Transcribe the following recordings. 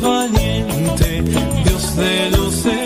valiente, Dios de luces.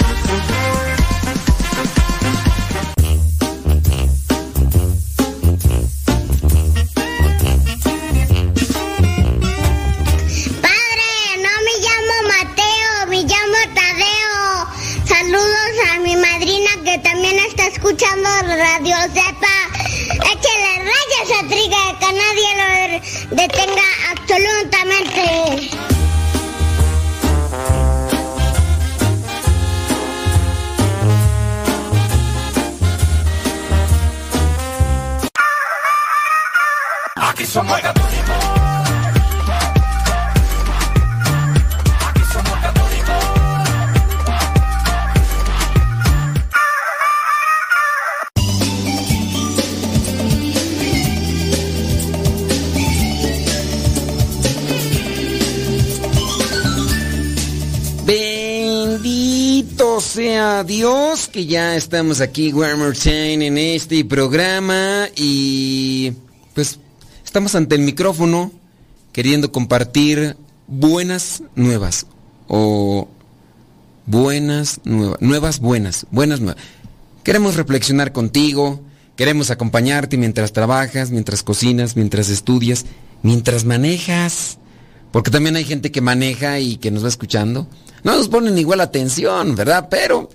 Sea Dios que ya estamos aquí, Warmer Chain, en este programa y pues estamos ante el micrófono queriendo compartir buenas nuevas o buenas nuevas, nuevas buenas, buenas nuevas. Queremos reflexionar contigo, queremos acompañarte mientras trabajas, mientras cocinas, mientras estudias, mientras manejas, porque también hay gente que maneja y que nos va escuchando. no nos ponen igual atención, ¿verdad? Pero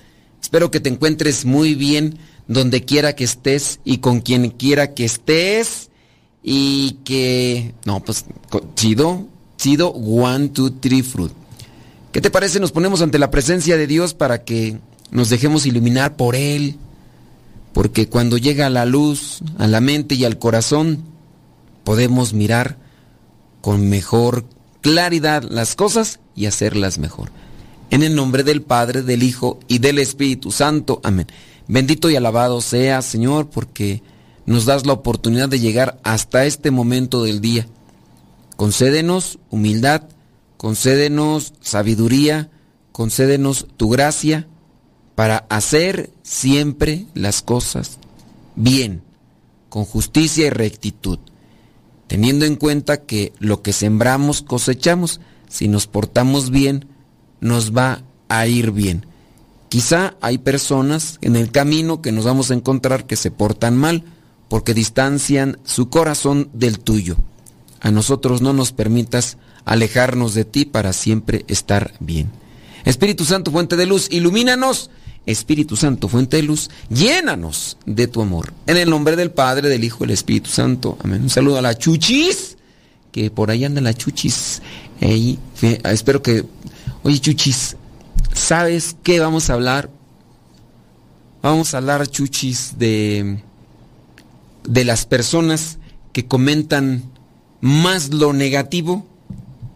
espero que te encuentres muy bien donde quiera que estés y con quien quiera que estés y que... No, pues chido, chido, one, two, three, fruit. ¿Qué te parece? Nos ponemos ante la presencia de Dios para que nos dejemos iluminar por Él. Porque cuando llega la luz a la mente y al corazón, podemos mirar con mejor claridad las cosas y hacerlas mejor. En el nombre del Padre, del Hijo y del Espíritu Santo. Amén. Bendito y alabado sea, Señor, porque nos das la oportunidad de llegar hasta este momento del día. Concédenos humildad, concédenos sabiduría, concédenos tu gracia para hacer siempre las cosas bien, con justicia y rectitud, teniendo en cuenta que lo que sembramos cosechamos, si nos portamos bien, nos va a ir bien. Quizá hay personas en el camino que nos vamos a encontrar que se portan mal porque distancian su corazón del tuyo. A nosotros no nos permitas alejarnos de ti para siempre estar bien. Espíritu Santo, fuente de luz, ilumínanos. Espíritu Santo, fuente de luz, llénanos de tu amor. En el nombre del Padre, del Hijo del Espíritu Santo. Amén. Un saludo a la Chuchis, que por ahí anda la Chuchis. espero que... Oye, Chuchis, ¿Sabes qué vamos a hablar? Vamos a hablar, chuchis, de, de las personas que comentan más lo negativo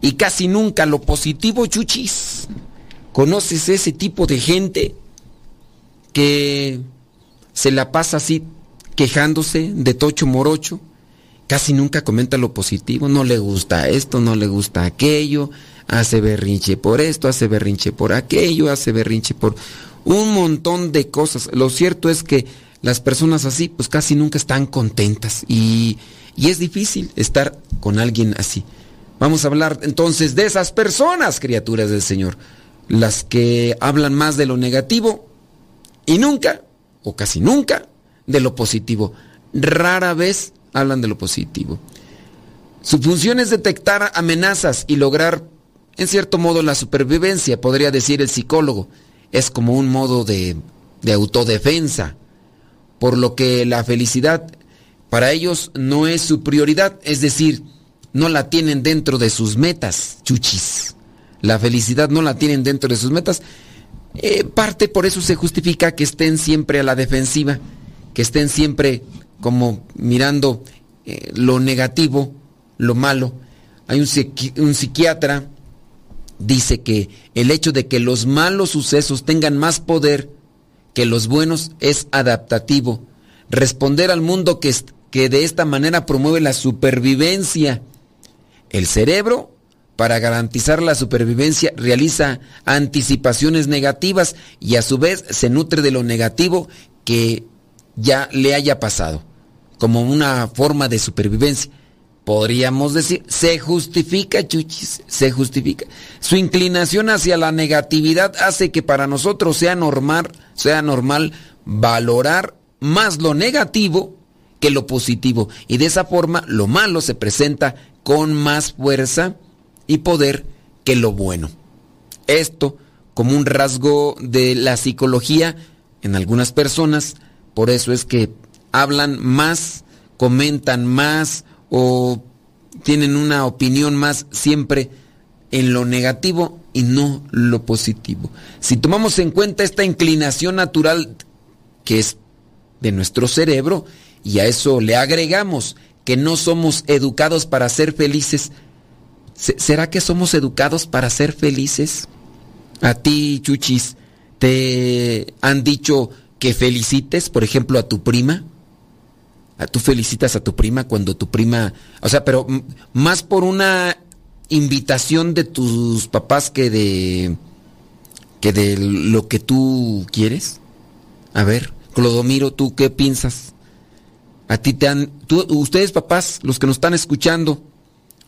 y casi nunca lo positivo, chuchis. ¿Conoces ese tipo de gente que se la pasa así quejándose de tocho morocho? Casi nunca comenta lo positivo, no le gusta esto, no le gusta aquello, hace berrinche por esto, hace berrinche por aquello, hace berrinche por un montón de cosas. Lo cierto es que las personas así pues casi nunca están contentas y, y es difícil estar con alguien así. Vamos a hablar entonces de esas personas, criaturas del Señor, las que hablan más de lo negativo y nunca, o casi nunca, de lo positivo. Rara vez hablan de lo positivo. Su función es detectar amenazas y lograr en cierto modo la supervivencia, podría decir el psicólogo, es como un modo de, autodefensa, por lo que la felicidad para ellos no es su prioridad, es decir, no la tienen dentro de sus metas, chuchis. La felicidad no la tienen dentro de sus metas. Eh, parte por eso se justifica que estén siempre a la defensiva, que estén siempre como mirando eh, lo negativo, lo malo. Hay un, un psiquiatra dice que el hecho de que los malos sucesos tengan más poder que los buenos es adaptativo. Responder al mundo que, que de esta manera promueve la supervivencia. El cerebro, para garantizar la supervivencia, realiza anticipaciones negativas y a su vez se nutre de lo negativo que ya le haya pasado, como una forma de supervivencia podríamos decir, se justifica, chuchis, se justifica. Su inclinación hacia la negatividad hace que para nosotros sea normal, sea normal valorar más lo negativo que lo positivo. Y de esa forma lo malo se presenta con más fuerza y poder que lo bueno. Esto como un rasgo de la psicología en algunas personas, por eso es que hablan más, comentan más, o tienen una opinión más siempre en lo negativo y no lo positivo. Si tomamos en cuenta esta inclinación natural que es de nuestro cerebro y a eso le agregamos que no somos educados para ser felices, ¿será que somos educados para ser felices? A ti, Chuchis, ¿te han dicho que felicites, por ejemplo, a tu prima? Tú felicitas a tu prima cuando tu prima, o sea, pero más por una invitación de tus papás que de que de lo que tú quieres. A ver, Clodomiro, ¿tú qué piensas? A ti te han, tú, ustedes papás, los que nos están escuchando,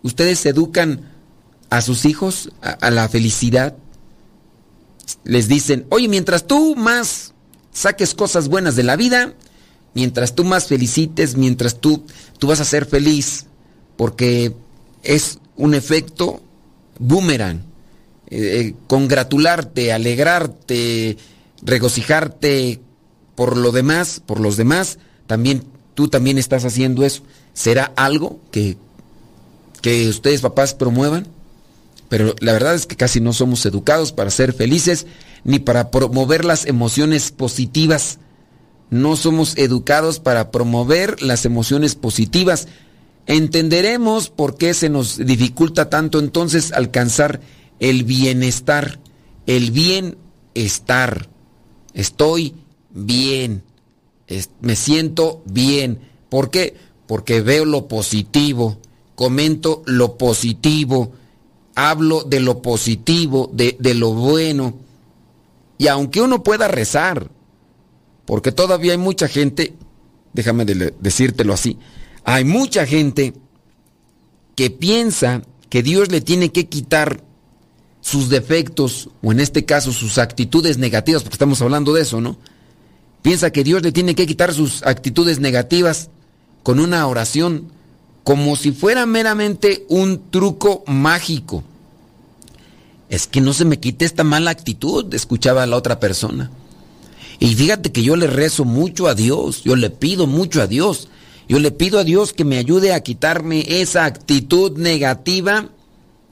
ustedes educan a sus hijos a la felicidad. Les dicen, oye, mientras tú más saques cosas buenas de la vida, mientras tú más felicites, mientras tú, tú vas a ser feliz, porque es un efecto boomerang. eh, congratularte, alegrarte, regocijarte por lo demás, por los demás, también tú también estás haciendo eso. ¿Será algo que, que ustedes papás promuevan? Pero la verdad es que casi no somos educados para ser felices ni para promover las emociones positivas. No somos educados para promover las emociones positivas. Entenderemos por qué se nos dificulta tanto entonces alcanzar el bienestar, el bienestar. Estoy bien, me siento bien. ¿Por qué? Porque veo lo positivo, comento lo positivo, hablo de lo positivo, de, de lo bueno. Y aunque uno pueda rezar, porque todavía hay mucha gente, déjame decírtelo así, hay mucha gente que piensa que Dios le tiene que quitar sus defectos, o en este caso sus actitudes negativas, porque estamos hablando de eso, ¿no? Piensa que Dios le tiene que quitar sus actitudes negativas con una oración, como si fuera meramente un truco mágico. Es que no se me quite esta mala actitud, escuchaba a la otra persona. Y fíjate que yo le rezo mucho a Dios, yo le pido mucho a Dios. Yo le pido a Dios que me ayude a quitarme esa actitud negativa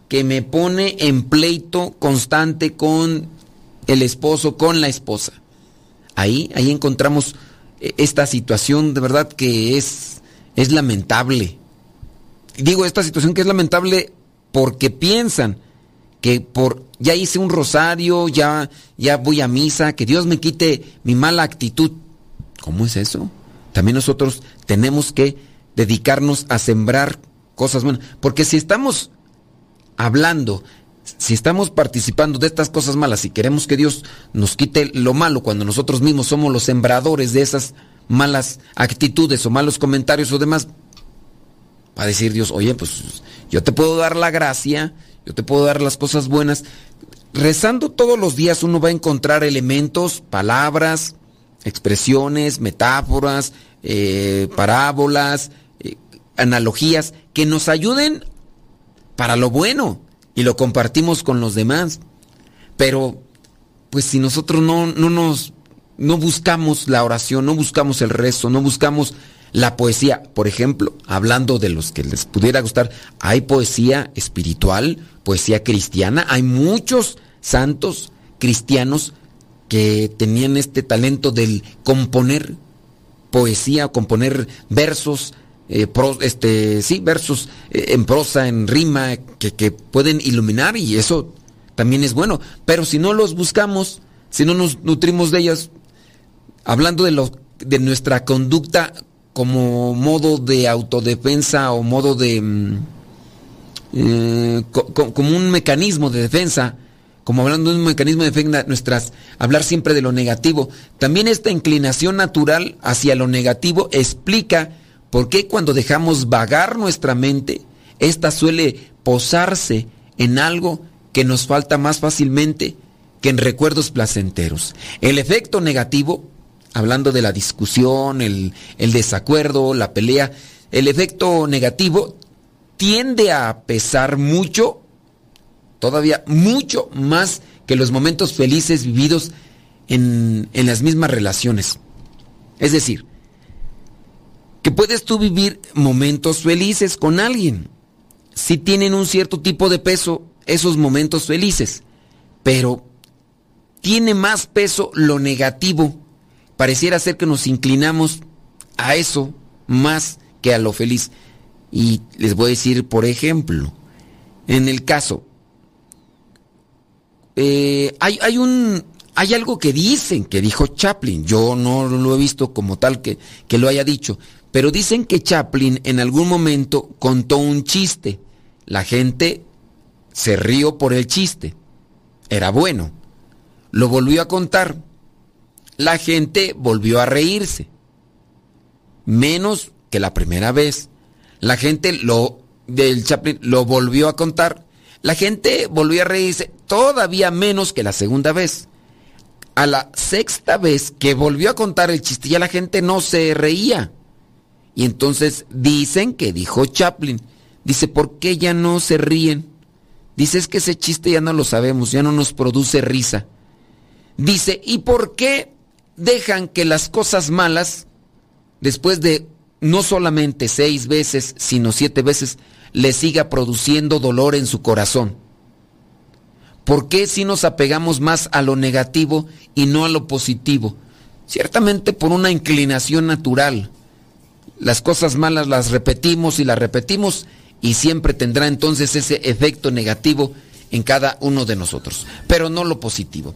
que me pone en pleito constante con el esposo, con la esposa. Ahí, ahí encontramos eh, esta situación de verdad que es, es lamentable. Digo esta situación que es lamentable porque piensan que por ya hice un rosario, ya ya voy a misa, que Dios me quite mi mala actitud. ¿Cómo es eso? También nosotros tenemos que dedicarnos a sembrar cosas buenas, porque si estamos hablando, si estamos participando de estas cosas malas y queremos que Dios nos quite lo malo cuando nosotros mismos somos los sembradores de esas malas actitudes o malos comentarios o demás, va a decir Dios, oye, pues yo te puedo dar la gracia, yo te puedo dar las cosas buenas. Rezando todos los días uno va a encontrar elementos, palabras, expresiones, metáforas, eh, parábolas, eh, analogías que nos ayuden para lo bueno y lo compartimos con los demás. Pero, pues si nosotros no, no nos, no buscamos la oración, no buscamos el rezo, no buscamos la poesía, por ejemplo, hablando de los que les pudiera gustar, hay poesía espiritual, poesía cristiana, hay muchos santos cristianos que tenían este talento del componer poesía, componer versos, eh, este, sí, versos eh, en prosa, en rima, que, que pueden iluminar y eso también es bueno. Pero si no los buscamos, si no nos nutrimos de ellas, hablando de, lo, de nuestra conducta como modo de autodefensa o modo de... Mm, eh, como un mecanismo de defensa, como hablando de un mecanismo de defensa, nuestras, hablar siempre de lo negativo. También esta inclinación natural hacia lo negativo explica por qué cuando dejamos vagar nuestra mente, esta suele posarse en algo que nos falta más fácilmente que en recuerdos placenteros. El efecto negativo hablando de la discusión, el, desacuerdo, la pelea, el efecto negativo tiende a pesar mucho, todavía mucho más que los momentos felices vividos en, las mismas relaciones. Es decir, que puedes tú vivir momentos felices con alguien. Si tienen un cierto tipo de peso esos momentos felices, pero tiene más peso lo negativo pareciera ser que nos inclinamos a eso más que a lo feliz. Y les voy a decir, por ejemplo, en el caso, eh, hay, hay, un, hay algo que dicen, que dijo Chaplin, yo no lo he visto como tal que, que lo haya dicho, pero dicen que Chaplin en algún momento contó un chiste. La gente se rió por el chiste. Era bueno. Lo volvió a contar la gente volvió a reírse. Menos que la primera vez. La gente lo del Chaplin lo volvió a contar. La gente volvió a reírse todavía menos que la segunda vez. A la sexta vez que volvió a contar el chiste ya la gente no se reía. Y entonces dicen que dijo Chaplin. Dice, ¿por qué ya no se ríen? Dice, es que ese chiste ya no lo sabemos, ya no nos produce risa. Dice, ¿y por qué dejan que las cosas malas, después de no solamente seis veces, sino siete veces, le siga produciendo dolor en su corazón? ¿Por qué si nos apegamos más a lo negativo y no a lo positivo? Ciertamente por una inclinación natural. Las cosas malas las repetimos y las repetimos y siempre tendrá entonces ese efecto negativo en cada uno de nosotros, pero no lo positivo.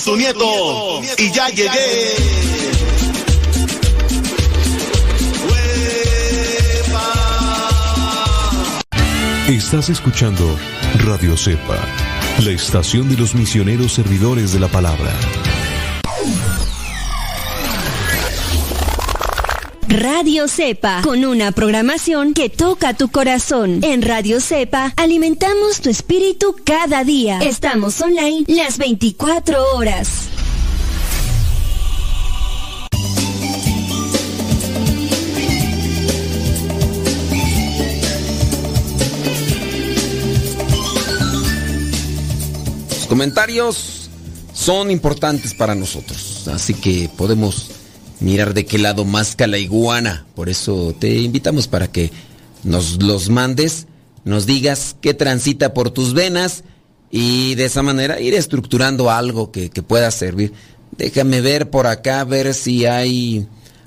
Su nieto y ya llegué. Estás escuchando Radio Cepa, la estación de los misioneros servidores de la palabra. Radio Cepa, con una programación que toca tu corazón. En Radio Cepa alimentamos tu espíritu cada día. Estamos online las 24 horas. Los comentarios son importantes para nosotros, así que podemos mirar de qué lado masca la iguana. Por eso te invitamos para que nos los mandes, nos digas qué transita por tus venas y de esa manera ir estructurando algo que, que pueda servir. Déjame ver por acá, ver si hay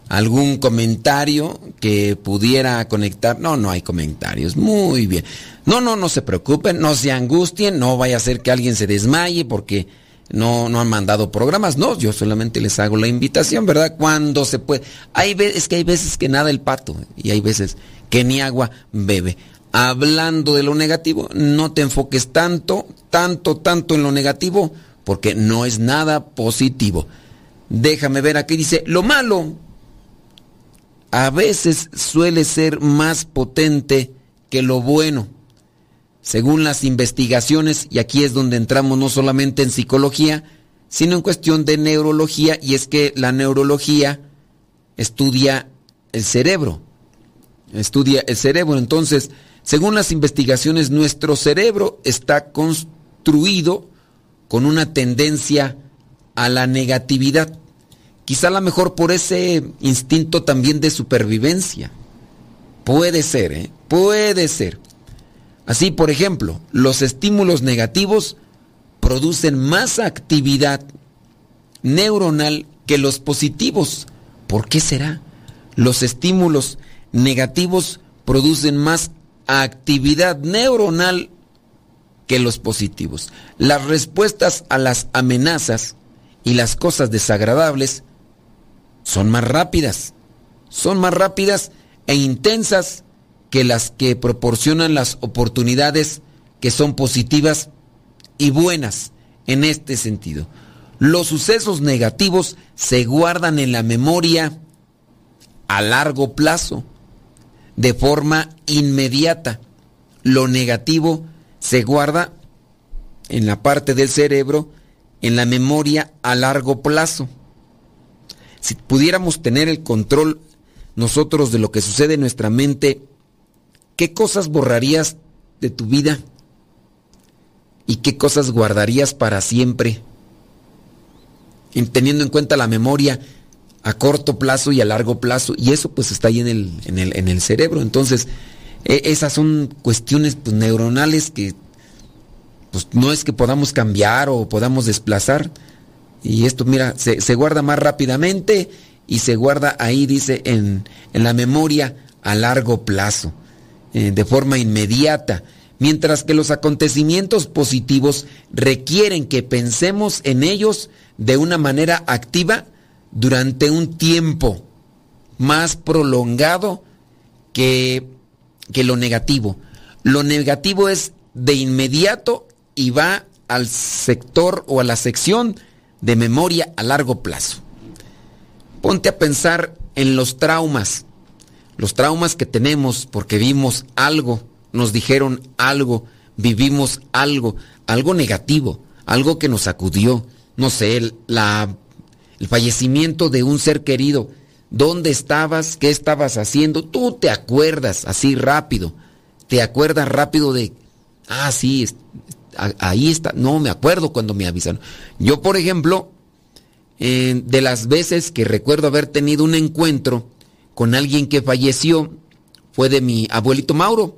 algún comentario que pudiera conectar. No, no hay comentarios. Muy bien. No, no, no se preocupen, no se angustien, no vaya a ser que alguien se desmaye porque no, no han mandado programas. No, yo solamente les hago la invitación, ¿verdad? Cuando se puede. Hay es que hay veces que nada el pato y hay veces que ni agua bebe. Hablando de lo negativo, no te enfoques tanto, tanto, tanto en lo negativo, porque no es nada positivo. Déjame ver aquí, dice, lo malo a veces suele ser más potente que lo bueno según las investigaciones, y aquí es donde entramos no solamente en psicología, sino en cuestión de neurología, y es que la neurología estudia el cerebro, estudia el cerebro. Entonces, según las investigaciones, nuestro cerebro está construido con una tendencia a la negatividad. Quizá a lo mejor por ese instinto también de supervivencia. Puede ser, ¿eh? Puede ser. Así, por ejemplo, los estímulos negativos producen más actividad neuronal que los positivos. ¿Por qué será? Los estímulos negativos producen más actividad neuronal que los positivos. Las respuestas a las amenazas y las cosas desagradables son más rápidas. Son más rápidas e intensas que las que proporcionan las oportunidades que son positivas y buenas en este sentido. Los sucesos negativos se guardan en la memoria a largo plazo, de forma inmediata. Lo negativo se guarda en la parte del cerebro, en la memoria a largo plazo. Si pudiéramos tener el control nosotros de lo que sucede en nuestra mente ¿qué cosas borrarías de tu vida? ¿Y qué cosas guardarías para siempre? teniendo en cuenta la memoria a corto plazo y a largo plazo, y eso pues está ahí en el, en el, en el cerebro. Entonces, e, esas son cuestiones pues, neuronales que pues, no es que podamos cambiar o podamos desplazar. Y esto, mira, se, se guarda más rápidamente y se guarda ahí, dice, en, en la memoria a largo plazo, eh, de forma inmediata. Mientras que los acontecimientos positivos requieren que pensemos en ellos de una manera activa durante un tiempo más prolongado que, que lo negativo. Lo negativo es de inmediato y va al sector o a la sección de memoria a largo plazo. Ponte a pensar en los traumas, los traumas que tenemos porque vimos algo, nos dijeron algo, vivimos algo, algo negativo, algo que nos sacudió, no sé, la el fallecimiento de un ser querido. ¿Dónde estabas? ¿Qué estabas haciendo? Tú te acuerdas así rápido. Te acuerdas rápido de, ah, sí, ahí está. No, me acuerdo cuando me avisaron. Yo, por ejemplo, de las veces que recuerdo haber tenido un encuentro con alguien que falleció, fue de mi abuelito Mauro.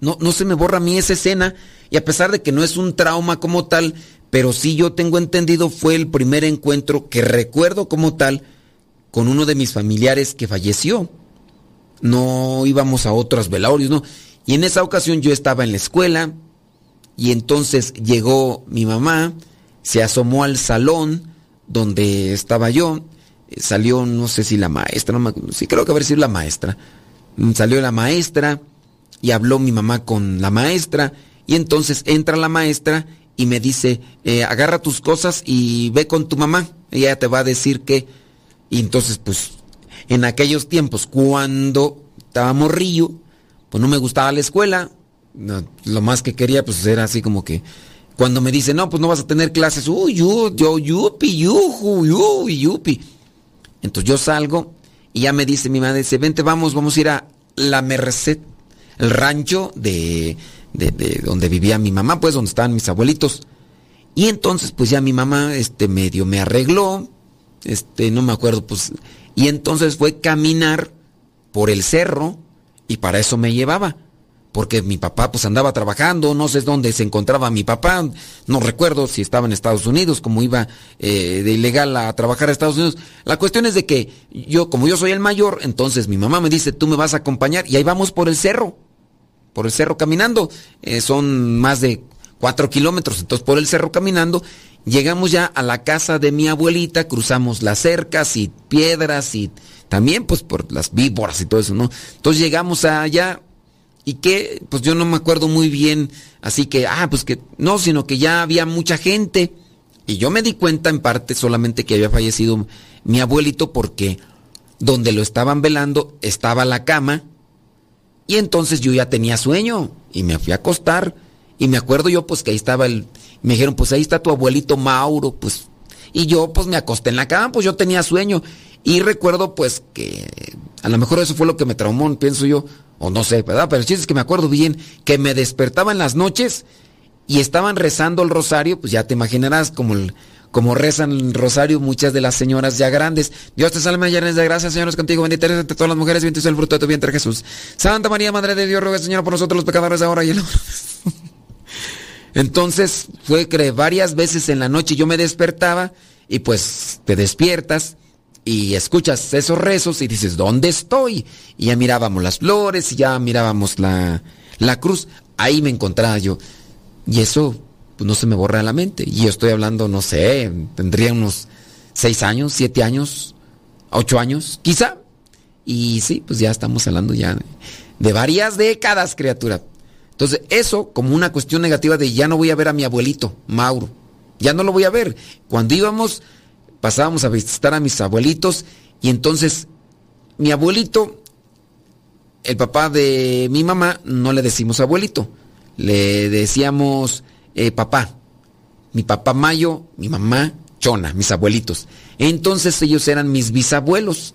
No, no se me borra a mí esa escena y a pesar de que no es un trauma como tal, pero sí yo tengo entendido fue el primer encuentro que recuerdo como tal con uno de mis familiares que falleció. No íbamos a otros velorios, no. Y en esa ocasión yo estaba en la escuela y entonces llegó mi mamá, se asomó al salón donde estaba yo, salió no sé si la maestra, no sí creo que haber sido la maestra. Salió la maestra y habló mi mamá con la maestra y entonces entra la maestra y me dice, eh, agarra tus cosas y ve con tu mamá. Ella te va a decir que... Y entonces, pues, en aquellos tiempos, cuando estaba morrillo, pues no me gustaba la escuela. lo más que quería, pues, era así como que... Cuando me dice, no, pues no vas a tener clases, uy, yo, yo, yupi, yuju, yupi, yupi. Entonces yo salgo y ya me dice mi madre, dice, vente, vamos, vamos a ir a La Merced, el rancho de, de, donde vivía mi mamá, pues donde estaban mis abuelitos. Y entonces pues ya mi mamá este medio me arregló, este no me acuerdo pues y entonces fue caminar por el cerro y para eso me llevaba. Porque mi papá pues andaba trabajando, no sé dónde se encontraba mi papá, no recuerdo si estaba en Estados Unidos, como iba eh, de ilegal a trabajar a Estados Unidos. La cuestión es de que yo, como yo soy el mayor, entonces mi mamá me dice, tú me vas a acompañar y ahí vamos por el cerro por el cerro caminando. Eh, son más de cuatro kilómetros, entonces por el cerro caminando. Llegamos ya a la casa de mi abuelita, cruzamos las cercas y piedras y también pues por las víboras y todo eso, ¿no? Entonces llegamos allá y que pues yo no me acuerdo muy bien, así que, ah, pues que no, sino que ya había mucha gente. Y yo me di cuenta en parte solamente que había fallecido mi abuelito porque donde lo estaban velando estaba la cama y entonces yo ya tenía sueño y me fui a acostar. Y me acuerdo yo pues que ahí estaba el... Me dijeron, pues ahí está tu abuelito Mauro, pues... Y yo pues me acosté en la cama, pues yo tenía sueño. Y recuerdo pues que a lo mejor eso fue lo que me traumó, pienso yo, o no sé, ¿verdad? Pero el chiste es que me acuerdo bien que me despertaba en las noches y estaban rezando el rosario, pues ya te imaginarás como como rezan el rosario muchas de las señoras ya grandes. Dios te salve, llena de gracia, Señor es contigo, bendita eres entre todas las mujeres, bendito es el fruto de tu vientre Jesús. Santa María, Madre de Dios, ruega Señor por nosotros los pecadores ahora y en la Entonces fue que varias veces en la noche yo me despertaba y pues te despiertas y escuchas esos rezos y dices, ¿dónde estoy? Y ya mirábamos las flores y ya mirábamos la, la cruz. Ahí me encontraba yo. Y eso pues no se me borra la mente. Y yo estoy hablando, no sé, tendría unos seis años, siete años, ocho años, quizá. Y sí, pues ya estamos hablando ya de varias décadas, criatura. Entonces, eso como una cuestión negativa de ya no voy a ver a mi abuelito, Mauro. Ya no lo voy a ver. Cuando íbamos, pasábamos a visitar a mis abuelitos y entonces mi abuelito, el papá de mi mamá, no le decimos abuelito, le decíamos eh, papá. Mi papá Mayo, mi mamá Chona, mis abuelitos. Entonces ellos eran mis bisabuelos,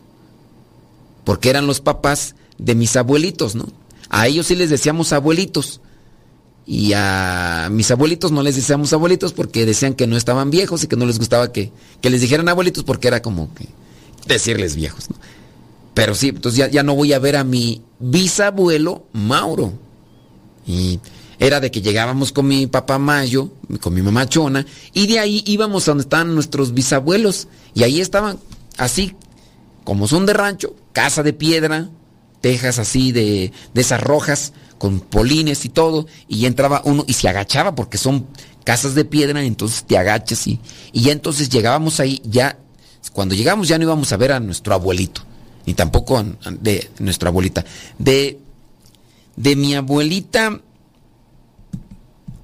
porque eran los papás de mis abuelitos, ¿no? A ellos sí les decíamos abuelitos. Y a mis abuelitos no les decíamos abuelitos porque decían que no estaban viejos y que no les gustaba que, les dijeran abuelitos porque era como que decirles viejos. Pero sí, entonces ya, ya no voy a ver a mi bisabuelo Mauro. Y era de que llegábamos con mi papá Mayo, con mi mamá Chona, y de ahí íbamos a donde estaban nuestros bisabuelos. Y ahí estaban así, como son de rancho, casa de piedra, tejas así de, de esas rojas, con polines y todo, y ya entraba uno y se agachaba porque son casas de piedra, entonces te agachas y, y ya entonces llegábamos ahí, ya, cuando llegamos ya no íbamos a ver a nuestro abuelito, ni tampoco de nuestra abuelita. De, de mi abuelita,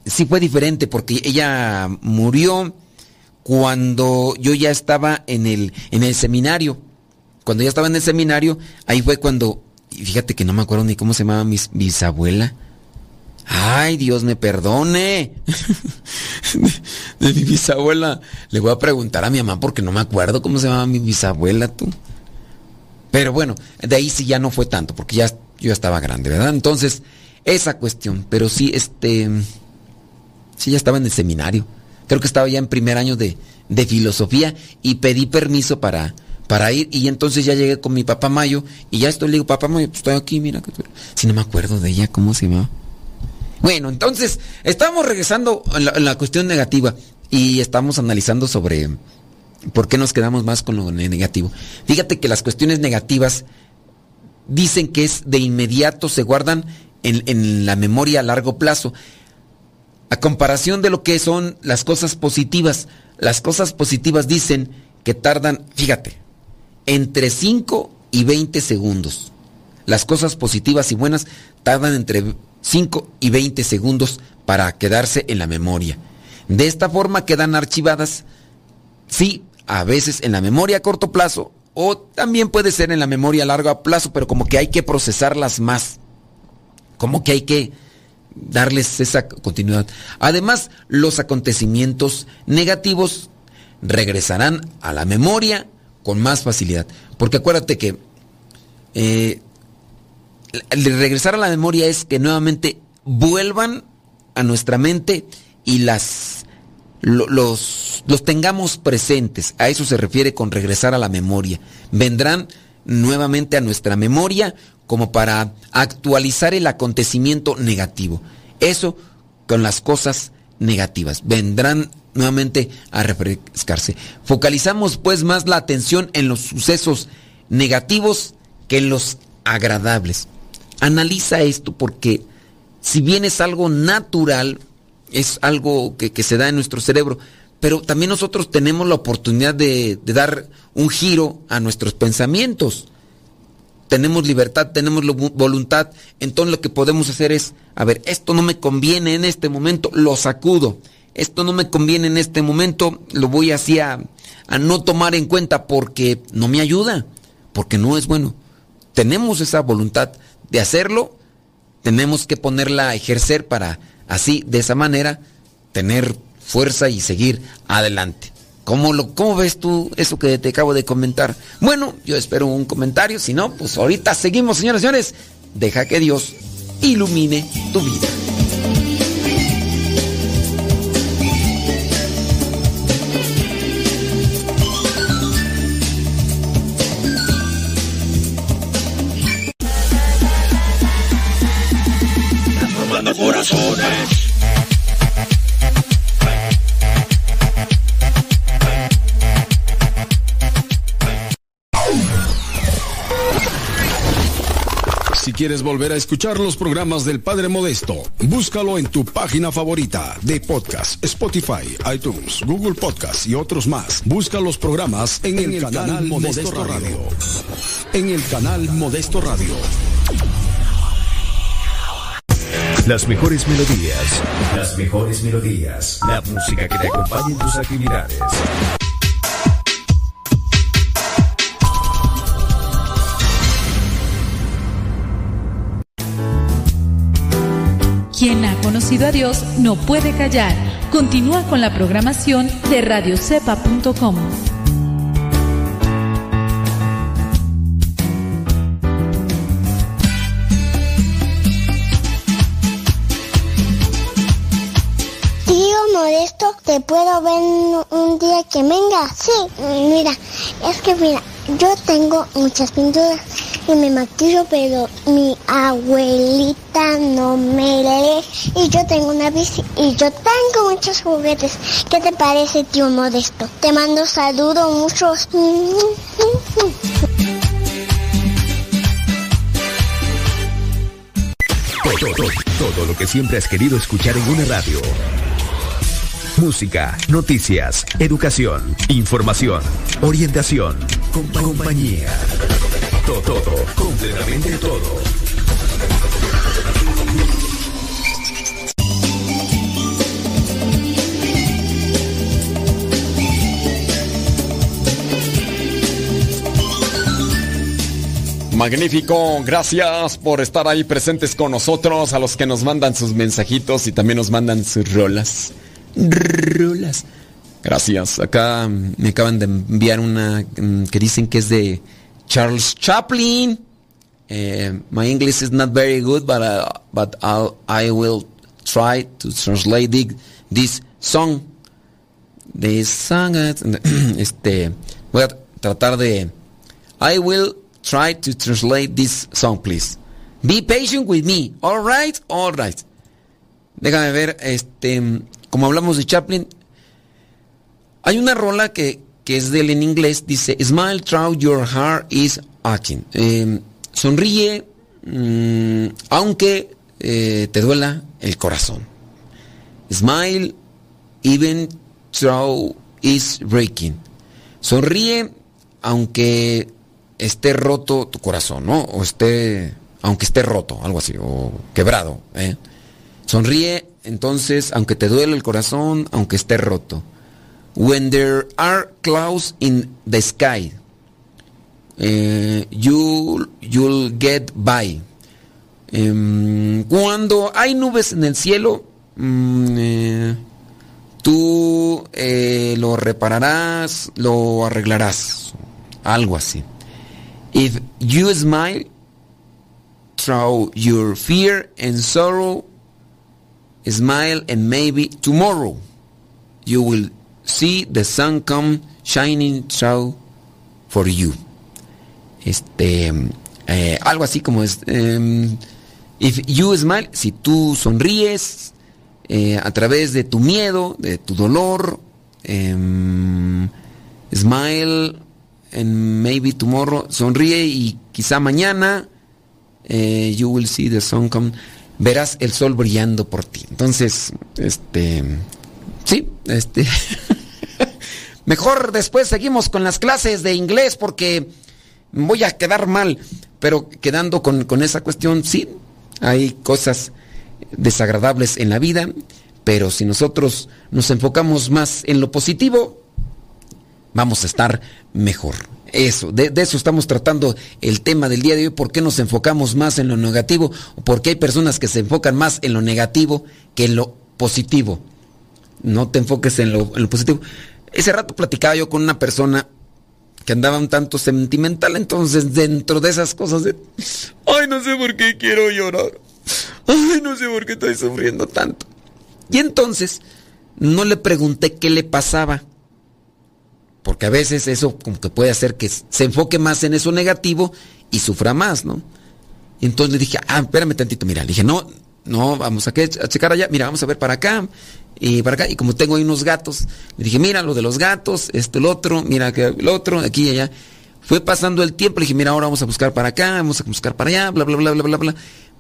sí fue diferente porque ella murió cuando yo ya estaba en el, en el seminario. Cuando ya estaba en el seminario, ahí fue cuando y fíjate que no me acuerdo ni cómo se llamaba mi bisabuela. Ay, Dios me perdone. de, mi bisabuela. Le voy a preguntar a mi mamá porque no me acuerdo cómo se llamaba mi bisabuela, tú. Pero bueno, de ahí sí ya no fue tanto, porque ya yo estaba grande, ¿verdad? Entonces, esa cuestión. Pero sí, este. Sí, ya estaba en el seminario. Creo que estaba ya en primer año de, de filosofía y pedí permiso para, para ir y entonces ya llegué con mi papá Mayo y ya estoy, le digo, papá Mayo, pues estoy aquí, mira. Si no me acuerdo de ella, ¿cómo se llama? Bueno, entonces, estamos regresando en la, cuestión negativa y estamos analizando sobre por qué nos quedamos más con lo negativo. Fíjate que las cuestiones negativas dicen que es de inmediato, se guardan en, en la memoria a largo plazo. A comparación de lo que son las cosas positivas, las cosas positivas dicen que tardan, fíjate, entre 5 y 20 segundos. Las cosas positivas y buenas tardan entre 5 y 20 segundos para quedarse en la memoria. De esta forma quedan archivadas, sí, a veces en la memoria a corto plazo o también puede ser en la memoria a largo plazo, pero como que hay que procesarlas más. Como que hay que darles esa continuidad. Además, los acontecimientos negativos regresarán a la memoria con más facilidad. Porque acuérdate que eh, el regresar a la memoria es que nuevamente vuelvan a nuestra mente y las los, los tengamos presentes. A eso se refiere con regresar a la memoria. Vendrán nuevamente a nuestra memoria como para actualizar el acontecimiento negativo. Eso con las cosas negativas. Vendrán nuevamente a refrescarse. Focalizamos pues más la atención en los sucesos negativos que en los agradables. Analiza esto porque si bien es algo natural, es algo que, se da en nuestro cerebro, pero también nosotros tenemos la oportunidad de, de dar un giro a nuestros pensamientos. Tenemos libertad, tenemos voluntad, entonces lo que podemos hacer es, a ver, esto no me conviene en este momento, lo sacudo esto no me conviene en este momento, lo voy así a, no tomar en cuenta porque no me ayuda, porque no es bueno. Tenemos esa voluntad de hacerlo, tenemos que ponerla a ejercer para así, de esa manera, tener fuerza y seguir adelante. ¿Cómo, lo, ¿Cómo ves tú eso que te acabo de comentar? Bueno, yo espero un comentario, si no, pues ahorita seguimos, señoras y señores. Deja que Dios ilumine tu vida. Quieres volver a escuchar los programas del Padre Modesto, búscalo en tu página favorita de podcast, Spotify, iTunes, Google Podcast y otros más. Busca los programas en, el, canal, Modesto, Radio. En el canal Modesto Radio. Las mejores melodías. Las mejores melodías. La música que te acompañe en tus actividades. Quien ha conocido a Dios no puede callar. Continúa con la programación de radiocepa.com. Modesto, ¿te puedo ver un día que venga? Sí, mira, es que mira, yo tengo muchas pinturas y me maquillo, pero mi abuelita no me lee. Y yo tengo una bici y yo tengo muchos juguetes. ¿Qué te parece, tío Modesto? Te mando saludos muchos. Todo, todo, todo lo que siempre has querido escuchar en una radio. Música, noticias, educación, información, orientación, compañía. Todo, todo, completamente todo. Magnífico, gracias por estar ahí presentes con nosotros, a los que nos mandan sus mensajitos y también nos mandan sus rolas. Rolas. Gracias. Acá me acaban de enviar una mm, que dicen que es de Charles Chaplin. Eh, my English is not very good, but, uh, but I'll, I will try to translate this song. This song, este, voy a tratar de, I will try to translate this song, please. Be patient with me. All right, all right. Déjame ver, este, como hablamos de Chaplin, hay una rola que, que es de él en inglés, dice, Smile through your heart is aching. Em, sonríe, mm, aunque eh, te duela el corazón. Smile even through is breaking. Sonríe, aunque esté roto tu corazón, ¿no? O esté, aunque esté roto, algo así, o quebrado. ¿eh? Sonríe, entonces, aunque te duele el corazón, aunque esté roto. When there are clouds in the sky, eh, you, you'll get by. Em, cuando hay nubes en el cielo, mm, eh, tú eh, lo repararás, lo arreglarás. Algo así. If you smile through your fear and sorrow, smile and maybe tomorrow you will see the sun come shining through for you. Este, eh, algo así como es. Um, if you smile, si tú sonríes eh, a través de tu miedo, de tu dolor, um, smile and maybe tomorrow, sonríe y quizá mañana eh, you will see the sun come, verás el sol brillando por ti. Entonces, este, sí, este, mejor después seguimos con las clases de inglés porque voy a quedar mal, pero quedando con, con esa cuestión, sí, hay cosas desagradables en la vida, pero si nosotros nos enfocamos más en lo positivo, vamos a estar mejor. Eso, de, eso estamos tratando el tema del día de hoy, por qué nos enfocamos más en lo negativo, por qué hay personas que se enfocan más en lo negativo que en lo positivo. No te enfoques en lo, positivo. Ese rato platicaba yo con una persona que andaba un tanto sentimental, entonces dentro de esas cosas de, ay, no sé por qué quiero llorar, ay, no sé por qué estoy sufriendo tanto. Y entonces no le pregunté qué le pasaba porque a veces eso como que puede hacer que se enfoque más en eso negativo y sufra más, ¿no? Entonces le dije, ah, espérame tantito, mira, le dije, no, no, vamos a, a checar allá, mira, vamos a ver para acá y para acá. Y como tengo ahí unos gatos, le dije, mira lo de los gatos, esto, el otro, mira el otro, aquí y allá. Fue pasando el tiempo, le dije, mira, ahora vamos a buscar para acá, vamos a buscar para allá, bla, bla, bla, bla, bla, bla.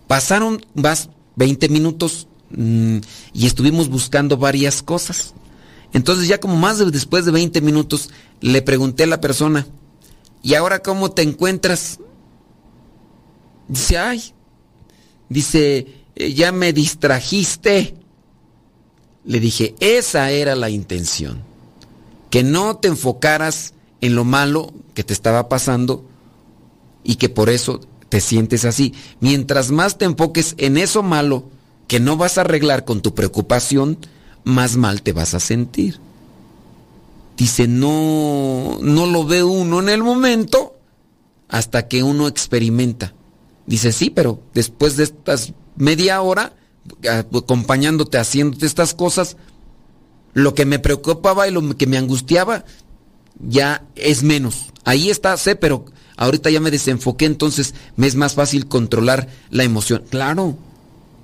Pasaron más 20 minutos mmm, y estuvimos buscando varias cosas. Entonces ya como más de, después de 20 minutos le pregunté a la persona, ¿y ahora cómo te encuentras? Dice, ay, dice, ya me distrajiste. Le dije, esa era la intención, que no te enfocaras en lo malo que te estaba pasando y que por eso te sientes así. Mientras más te enfoques en eso malo que no vas a arreglar con tu preocupación, más mal te vas a sentir. Dice, no, no lo ve uno en el momento hasta que uno experimenta. Dice, sí, pero después de estas media hora, acompañándote, haciéndote estas cosas, lo que me preocupaba y lo que me angustiaba ya es menos. Ahí está, sé, pero ahorita ya me desenfoqué, entonces me es más fácil controlar la emoción. Claro,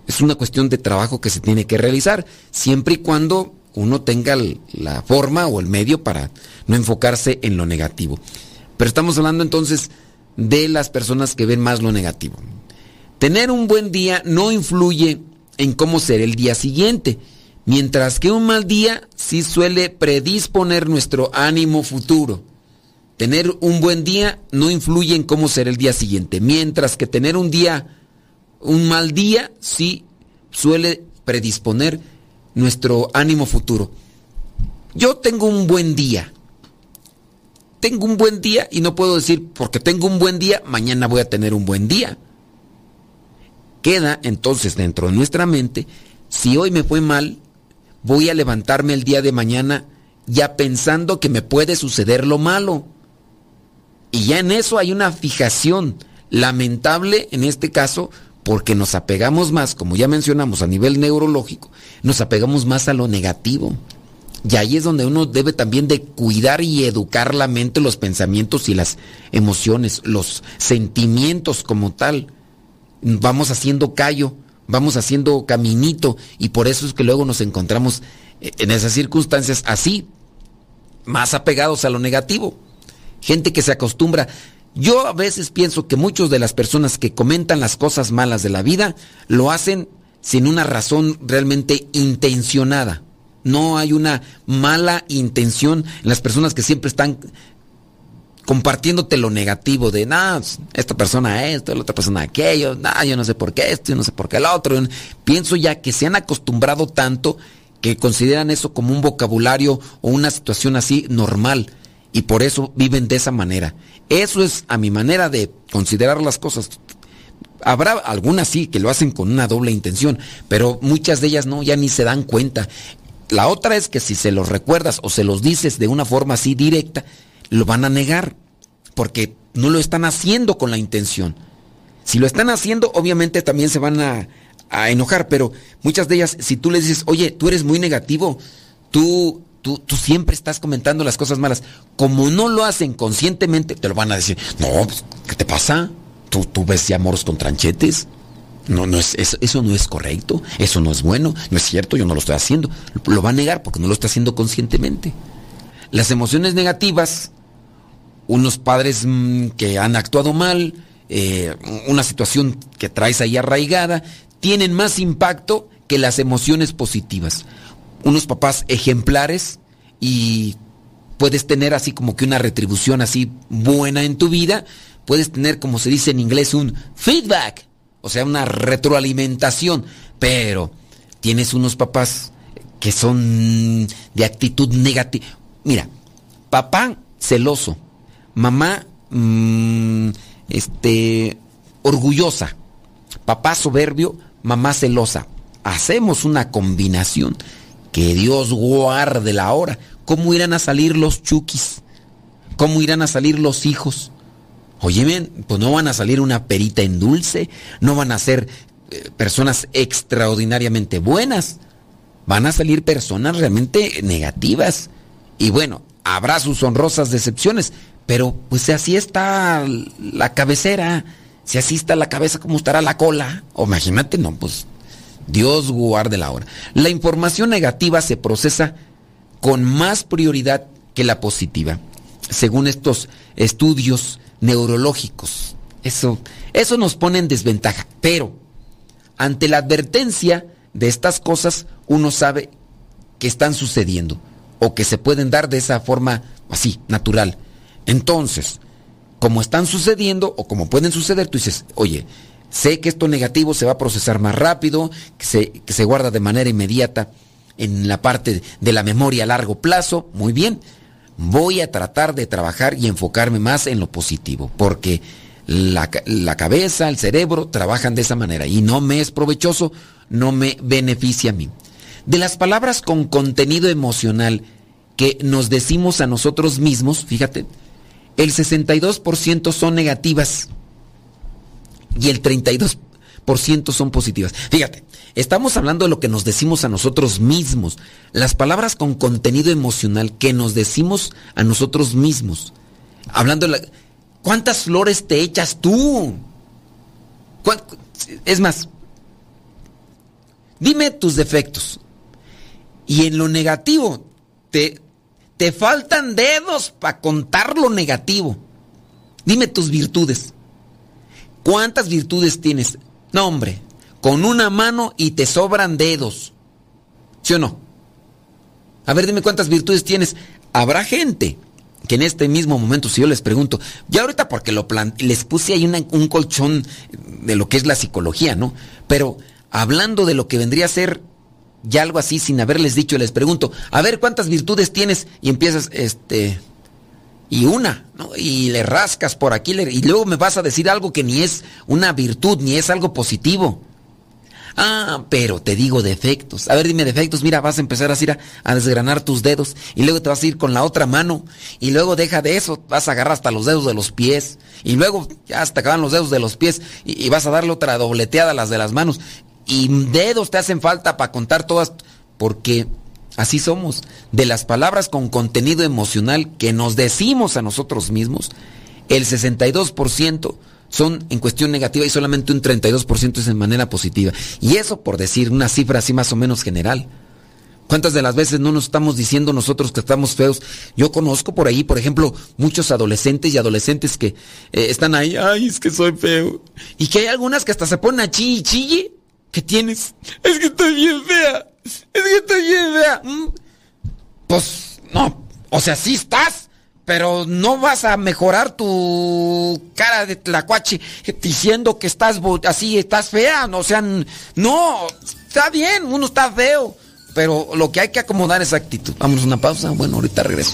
es una cuestión de trabajo que se tiene que realizar, siempre y cuando uno tenga la forma o el medio para no enfocarse en lo negativo. Pero estamos hablando entonces de las personas que ven más lo negativo. Tener un buen día no influye en cómo será el día siguiente, mientras que un mal día sí suele predisponer nuestro ánimo futuro. Tener un buen día no influye en cómo será el día siguiente, mientras que tener un día, un mal día, sí suele predisponer nuestro ánimo futuro. Yo tengo un buen día. Tengo un buen día y no puedo decir porque tengo un buen día, mañana voy a tener un buen día. Queda entonces dentro de nuestra mente, si hoy me fue mal, voy a levantarme el día de mañana ya pensando que me puede suceder lo malo. Y ya en eso hay una fijación lamentable en este caso porque nos apegamos más, como ya mencionamos a nivel neurológico, nos apegamos más a lo negativo. Y ahí es donde uno debe también de cuidar y educar la mente, los pensamientos y las emociones, los sentimientos como tal. Vamos haciendo callo, vamos haciendo caminito y por eso es que luego nos encontramos en esas circunstancias así, más apegados a lo negativo gente que se acostumbra. Yo a veces pienso que muchas de las personas que comentan las cosas malas de la vida lo hacen sin una razón realmente intencionada. No hay una mala intención en las personas que siempre están compartiéndote lo negativo de, nada, esta persona esto, la otra persona aquello, nah, yo no sé por qué esto, yo no sé por qué el otro. Pienso ya que se han acostumbrado tanto que consideran eso como un vocabulario o una situación así normal y por eso viven de esa manera. Eso es a mi manera de considerar las cosas. Habrá algunas sí que lo hacen con una doble intención, pero muchas de ellas no, ya ni se dan cuenta. La otra es que si se los recuerdas o se los dices de una forma así directa, lo van a negar, porque no lo están haciendo con la intención. Si lo están haciendo, obviamente también se van a, a enojar, pero muchas de ellas, si tú les dices, oye, tú eres muy negativo, tú Tú, siempre estás comentando las cosas malas. Como no lo hacen conscientemente, te lo van a decir. No, pues, ¿qué te pasa? ¿Tú, tú ves ya moros con tranchetes? No, no es, eso, eso, no es correcto, eso no es bueno, no es cierto, yo no lo estoy haciendo. Lo va a negar porque no lo está haciendo conscientemente. Las emociones negativas, unos padres mm, que han actuado mal, eh, una situación que traes ahí arraigada, tienen más impacto que las emociones positivas unos papás ejemplares y puedes tener así como que una retribución así buena en tu vida, puedes tener como se dice en inglés un feedback, o sea, una retroalimentación, pero tienes unos papás que son de actitud negativa. Mira, papá celoso, mamá mm, este orgullosa, papá soberbio, mamá celosa. Hacemos una combinación que Dios guarde la hora. ¿Cómo irán a salir los chukis? ¿Cómo irán a salir los hijos? Oye, bien, pues no van a salir una perita en dulce, no van a ser eh, personas extraordinariamente buenas, van a salir personas realmente negativas. Y bueno, habrá sus honrosas decepciones, pero pues si así está la cabecera, si así está la cabeza, ¿cómo estará la cola? O imagínate, no, pues Dios guarde la hora. La información negativa se procesa con más prioridad que la positiva, según estos estudios neurológicos. Eso, eso nos pone en desventaja. Pero, ante la advertencia de estas cosas, uno sabe que están sucediendo o que se pueden dar de esa forma así, natural. Entonces, como están sucediendo o como pueden suceder, tú dices, oye, Sé que esto negativo se va a procesar más rápido, que se, que se guarda de manera inmediata en la parte de la memoria a largo plazo. Muy bien, voy a tratar de trabajar y enfocarme más en lo positivo, porque la, la, cabeza, el cerebro trabajan de esa manera y no me es provechoso, no me beneficia a mí. De las palabras con contenido emocional que nos decimos a nosotros mismos, fíjate, el 62% son negativas y el 32% son positivas. Fíjate, estamos hablando de lo que nos decimos a nosotros mismos. Las palabras con contenido emocional que nos decimos a nosotros mismos. Hablando de la... ¿Cuántas flores te echas tú? Es más, dime tus defectos. Y en lo negativo, te, te faltan dedos para contar lo negativo. Dime tus virtudes. ¿Cuántas virtudes tienes? No, hombre, con una mano y te sobran dedos. ¿Sí o no? A ver, dime cuántas virtudes tienes. Habrá gente que en este mismo momento, si yo les pregunto, ya ahorita porque lo les puse ahí un colchón de lo que es la psicología, ¿no? Pero hablando de lo que vendría a ser ya algo así sin haberles dicho, les pregunto, a ver cuántas virtudes tienes y empiezas, este, y una, ¿no? Y le rascas por aquí y luego me vas a decir algo que ni es una virtud, ni es algo positivo. Ah, pero te digo defectos. A ver, dime defectos. Mira, vas a empezar así a, a, desgranar tus dedos y luego te vas a ir con la otra mano y luego deja de eso, vas a agarrar hasta los dedos de los pies y luego ya hasta acaban los dedos de los pies y, y vas a darle otra dobleteada a las de las manos y dedos te hacen falta para contar todas porque Así somos. De las palabras con contenido emocional que nos decimos a nosotros mismos, el 62% son en cuestión negativa y solamente un 32% es en manera positiva. Y eso por decir una cifra así más o menos general. ¿Cuántas de las veces no nos estamos diciendo nosotros que estamos feos? Yo conozco por ahí, por ejemplo, muchos adolescentes y adolescentes que eh, están ahí, ay, es que soy feo. Y que hay algunas que hasta se ponen a chille chille. ¿Qué tienes? Es que estoy bien fea. Es que estoy bien fea. Mm. Pues no, o sea, sí estás, pero no vas a mejorar tu cara de tlacuache diciendo que estás así, estás fea. O sea, no, está bien, uno está feo, pero lo que hay que acomodar es actitud. Vamos a una pausa. Bueno, ahorita regreso.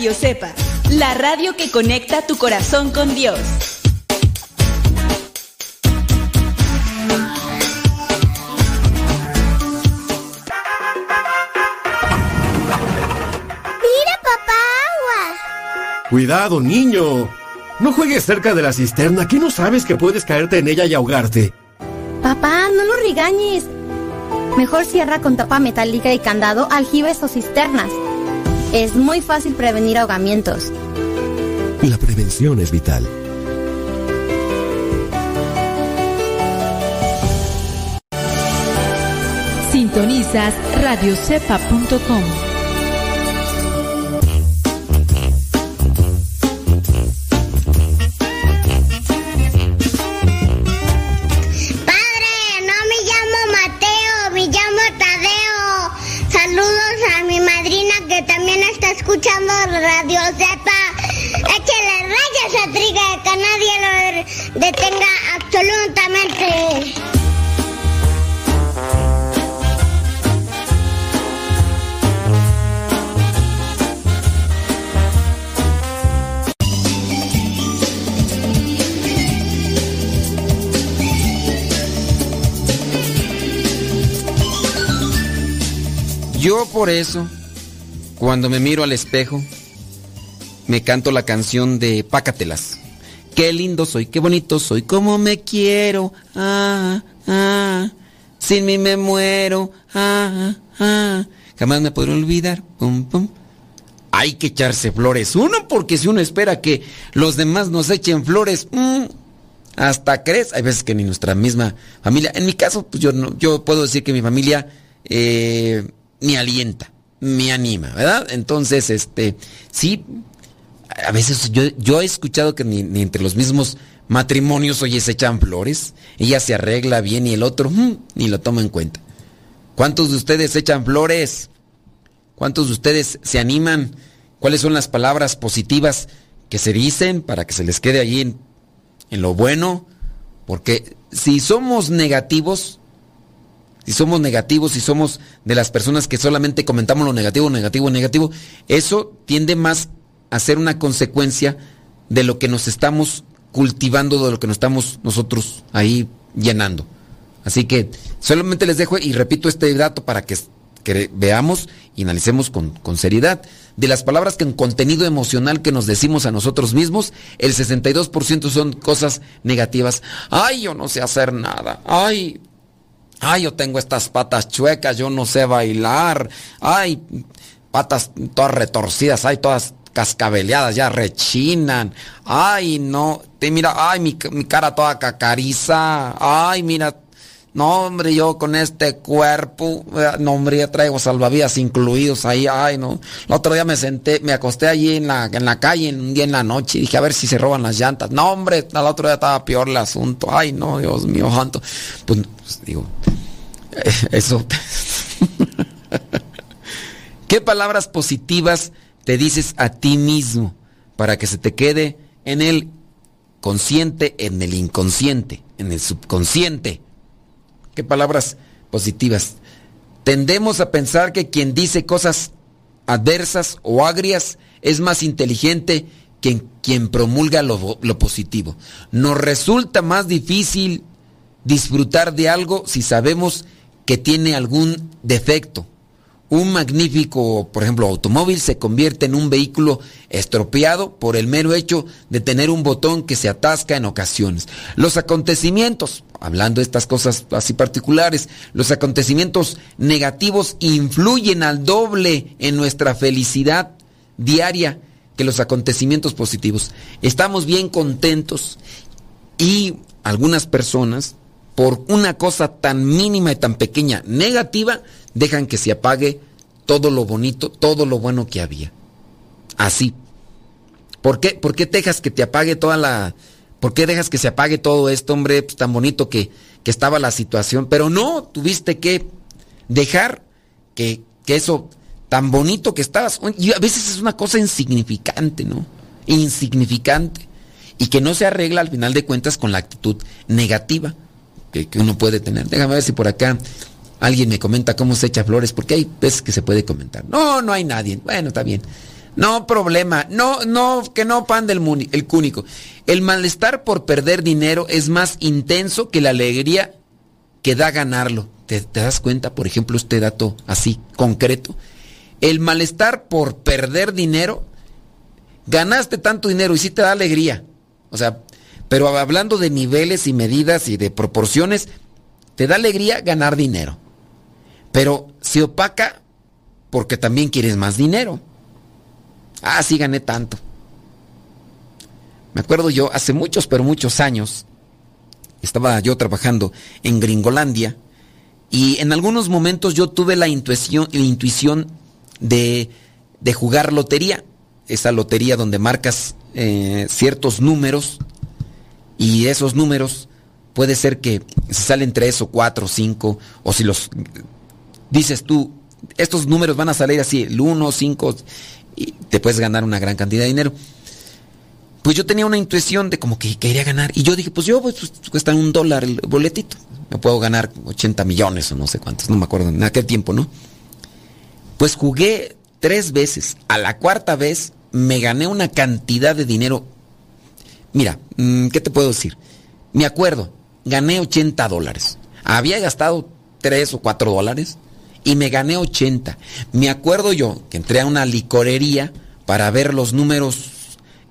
Radio Sepa, la radio que conecta tu corazón con Dios. Mira, papá, agua. Cuidado, niño. No juegues cerca de la cisterna, que no sabes que puedes caerte en ella y ahogarte. Papá, no lo regañes. Mejor cierra con tapa metálica y candado aljibes o cisternas. Es muy fácil prevenir ahogamientos. La prevención es vital. Sintonizas radiocepa.com. Yo por eso, cuando me miro al espejo, me canto la canción de Pácatelas. Qué lindo soy, qué bonito soy, cómo me quiero. Ah, ah, sin mí me muero. Ah, ah, jamás me podré olvidar. Pum, pum. Hay que echarse flores. Uno, porque si uno espera que los demás nos echen flores, mm, hasta crees. Hay veces que ni nuestra misma familia. En mi caso, pues yo no, yo puedo decir que mi familia eh, me alienta, me anima, ¿verdad? Entonces, este, sí, a veces yo, yo he escuchado que ni, entre los mismos matrimonios, oye, se echan flores. Ella se arregla bien y el otro mmm, ni lo toma en cuenta. ¿Cuántos de ustedes echan flores? ¿Cuántos de ustedes se animan? ¿Cuáles son las palabras positivas que se dicen para que se les quede allí en, en lo bueno? Porque si somos negativos, si somos negativos, si somos de las personas que solamente comentamos lo negativo, negativo, negativo, eso tiende más a ser una consecuencia de lo que nos estamos cultivando, de lo que nos estamos nosotros ahí llenando. Así que solamente les dejo y repito este dato para que, veamos y analicemos con, con, seriedad. De las palabras en contenido emocional que nos decimos a nosotros mismos, el 62% son cosas negativas. Ay, yo no sé hacer nada. Ay, ay, yo tengo estas patas chuecas, yo no sé bailar. Ay, patas todas retorcidas, ay, todas cascabeleadas, ya rechinan. Ay, no, te mira, ay, mi, mi cara toda cacariza. Ay, mira, no, hombre, yo con este cuerpo, no, hombre, ya traigo salvavidas incluidos ahí, ay, no. El otro día me senté, me acosté allí en la, en la calle, un día en la noche, y dije, a ver si se roban las llantas. No, hombre, al otro día estaba peor el asunto. Ay, no, Dios mío, santo. Pues, pues digo, eso. ¿Qué palabras positivas te dices a ti mismo para que se te quede en el consciente, en el inconsciente, en el subconsciente? Qué palabras positivas. Tendemos a pensar que quien dice cosas adversas o agrias es más inteligente que quien promulga lo, lo, positivo. Nos resulta más difícil disfrutar de algo si sabemos que tiene algún defecto. Un magnífico, por ejemplo, automóvil se convierte en un vehículo estropeado por el mero hecho de tener un botón que se atasca en ocasiones. Los acontecimientos, hablando de estas cosas así particulares, los acontecimientos negativos influyen al doble en nuestra felicidad diaria que los acontecimientos positivos. Estamos bien contentos y algunas personas, por una cosa tan mínima y tan pequeña negativa, dejan que se apague todo lo bonito, todo lo bueno que había. Así. ¿Por qué, ¿Por qué dejas que te apague toda la... ¿Por qué dejas que se apague todo esto, hombre, pues, tan bonito que, que, estaba la situación? Pero no, tuviste que dejar que, que eso tan bonito que estabas. Y a veces es una cosa insignificante, ¿no? Insignificante. Y que no se arregla al final de cuentas con la actitud negativa que, que uno puede tener. Déjame ver si por acá alguien me comenta cómo se echa flores, porque hay veces que se puede comentar. No, no hay nadie. Bueno, está bien. No problema. No, no, que no pan del el cúnico. El malestar por perder dinero es más intenso que la alegría que da ganarlo. ¿Te, ¿Te, das cuenta, por ejemplo, este dato así concreto? El malestar por perder dinero, ganaste tanto dinero y sí te da alegría. O sea, pero hablando de niveles y medidas y de proporciones, te da alegría ganar dinero. Pero se opaca porque también quieres más dinero. Ah, sí gané tanto. Me acuerdo yo, hace muchos, pero muchos años, estaba yo trabajando en Gringolandia y en algunos momentos yo tuve la intuición, la intuición de, de jugar lotería. Esa lotería donde marcas eh, ciertos números y esos números puede ser que se salen tres o cuatro o cinco o si los dices tú, estos números van a salir así, el 1, 5, y te puedes ganar una gran cantidad de dinero. Pues yo tenía una intuición de como que quería ganar. Y yo dije, pues yo, pues, pues cuesta un dólar el boletito. Me puedo ganar 80 millones o no sé cuántos, no me acuerdo en aquel tiempo, ¿no? Pues jugué tres veces. A la cuarta vez me gané una cantidad de dinero. Mira, mm, ¿qué te puedo decir? Me acuerdo, gané 80 dólares. Había gastado 3 o 4 dólares y me gané 80. Me acuerdo yo que entré a una licorería para ver los números.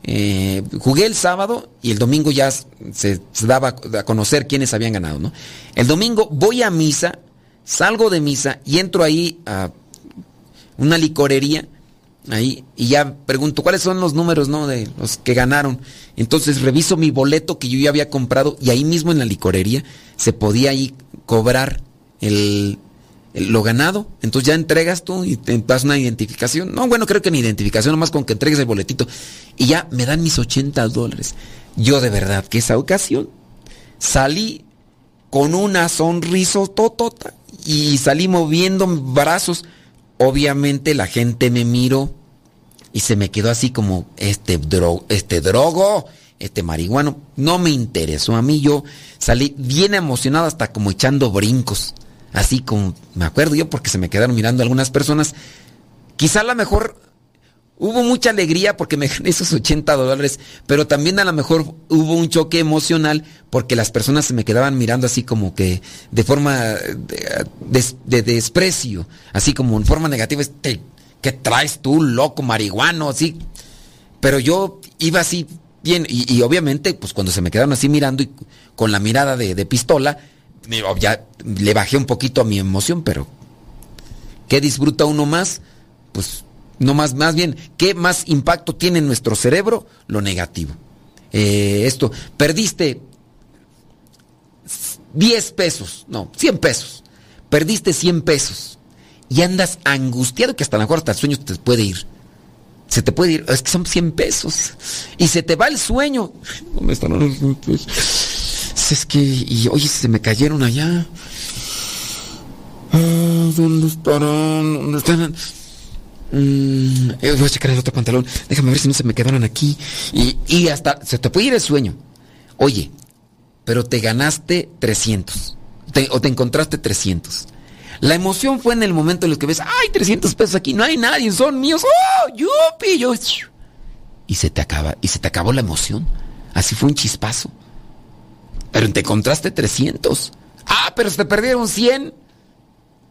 Eh, jugué el sábado y el domingo ya se, daba a conocer quiénes habían ganado, ¿no? El domingo voy a misa, salgo de misa y entro ahí a una licorería ahí y ya pregunto cuáles son los números, ¿no? De los que ganaron. Entonces reviso mi boleto que yo ya había comprado y ahí mismo en la licorería se podía ahí cobrar el lo ganado. Entonces ya entregas tú y te das una identificación. No, bueno, creo que ni identificación, nomás con que entregues el boletito. Y ya me dan mis 80 dólares. Yo de verdad que esa ocasión salí con una sonrisa totota y salí moviendo brazos. Obviamente la gente me miró y se me quedó así como este, este drogo, este marihuano. No me interesó a mí. Yo salí bien emocionado hasta como echando brincos. Así como, me acuerdo yo porque se me quedaron mirando algunas personas. Quizá a lo mejor hubo mucha alegría porque me gané esos 80 dólares, pero también a lo mejor hubo un choque emocional porque las personas se me quedaban mirando así como que de forma de, desprecio, así como en forma negativa, este, ¿qué traes tú, loco, marihuano? Así. Pero yo iba así bien y, obviamente pues cuando se me quedaron así mirando y con la mirada de, de pistola, ya le bajé un poquito a mi emoción, pero ¿qué disfruta uno más? Pues no más, más bien, ¿qué más impacto tiene en nuestro cerebro? Lo negativo. Eh, esto, perdiste 10 pesos, no, 100 pesos. Perdiste 100 pesos y andas angustiado que hasta a lo mejor hasta el sueño te puede ir. Se te puede ir, es que son 100 pesos. Y se te va el sueño. ¿Dónde están los Es que, y oye, se me cayeron allá. Ah, ¿Dónde estarán? ¿Dónde están? Mm, eh, voy a checar el otro pantalón. Déjame ver si no se me quedaron aquí. Y, hasta se te puede ir el sueño. Oye, pero te ganaste 300. o te encontraste 300. La emoción fue en el momento en el que ves, ¡ay, 300 pesos aquí! No hay nadie, son míos. ¡Oh, yupi! Y se te acaba, y se te acabó la emoción. Así fue un chispazo. Pero te encontraste 300. ¡Ah, pero se te perdieron 100!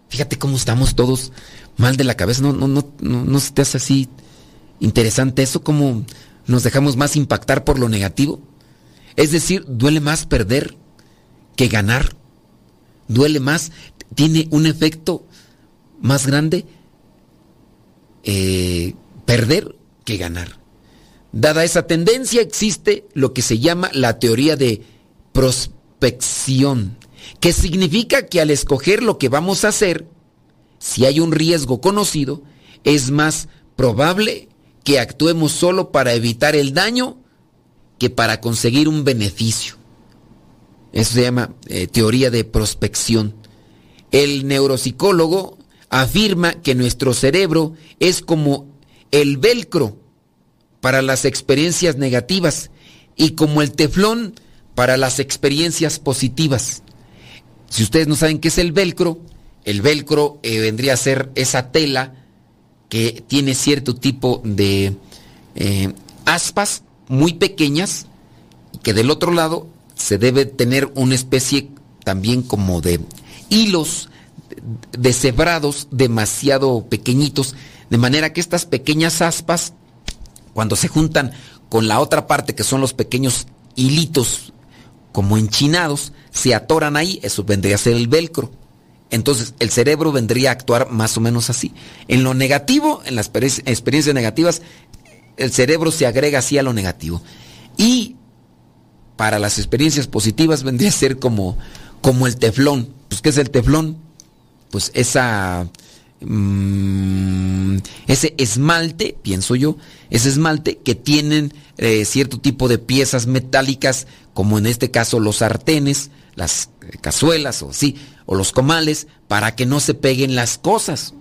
Fíjate cómo estamos todos mal de la cabeza. No, no, no, no, no se te hace así interesante eso, como nos dejamos más impactar por lo negativo. Es decir, duele más perder que ganar. Duele más, tiene un efecto más grande eh, perder que ganar. Dada esa tendencia existe lo que se llama la teoría de prospección, que significa que al escoger lo que vamos a hacer, si hay un riesgo conocido, es más probable que actuemos solo para evitar el daño que para conseguir un beneficio. Eso se llama eh, teoría de prospección. El neuropsicólogo afirma que nuestro cerebro es como el velcro para las experiencias negativas y como el teflón para las experiencias positivas. Si ustedes no saben qué es el velcro, el velcro eh, vendría a ser esa tela que tiene cierto tipo de eh, aspas muy pequeñas que del otro lado se debe tener una especie también como de hilos deshebrados demasiado pequeñitos, de manera que estas pequeñas aspas, cuando se juntan con la otra parte que son los pequeños hilitos como enchinados, se atoran ahí, eso vendría a ser el velcro. Entonces el cerebro vendría a actuar más o menos así. En lo negativo, en las experiencias negativas, el cerebro se agrega así a lo negativo. Y para las experiencias positivas vendría a ser como, como el teflón. Pues, ¿qué es el teflón? Pues esa, mm, ese esmalte, pienso yo, ese esmalte que tienen eh, cierto tipo de piezas metálicas, como en este caso los sartenes, las eh, cazuelas o sí, o los comales, para que no se peguen las cosas.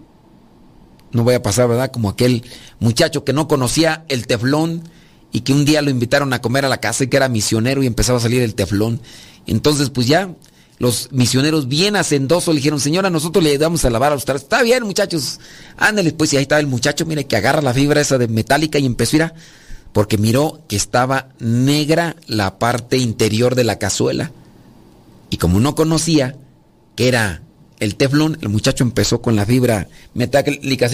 No voy a pasar, ¿verdad? Como aquel muchacho que no conocía el teflón y que un día lo invitaron a comer a la casa y que era misionero y empezaba a salir el teflón. Entonces, pues ya los misioneros bien hacendosos le dijeron, señora, nosotros le ayudamos a lavar a los Está bien, muchachos. Ándale, pues, y ahí estaba el muchacho, mire, que agarra la fibra esa de metálica y empezó a. Porque miró que estaba negra la parte interior de la cazuela. Y como no conocía que era el teflón, el muchacho empezó con la fibra metálica,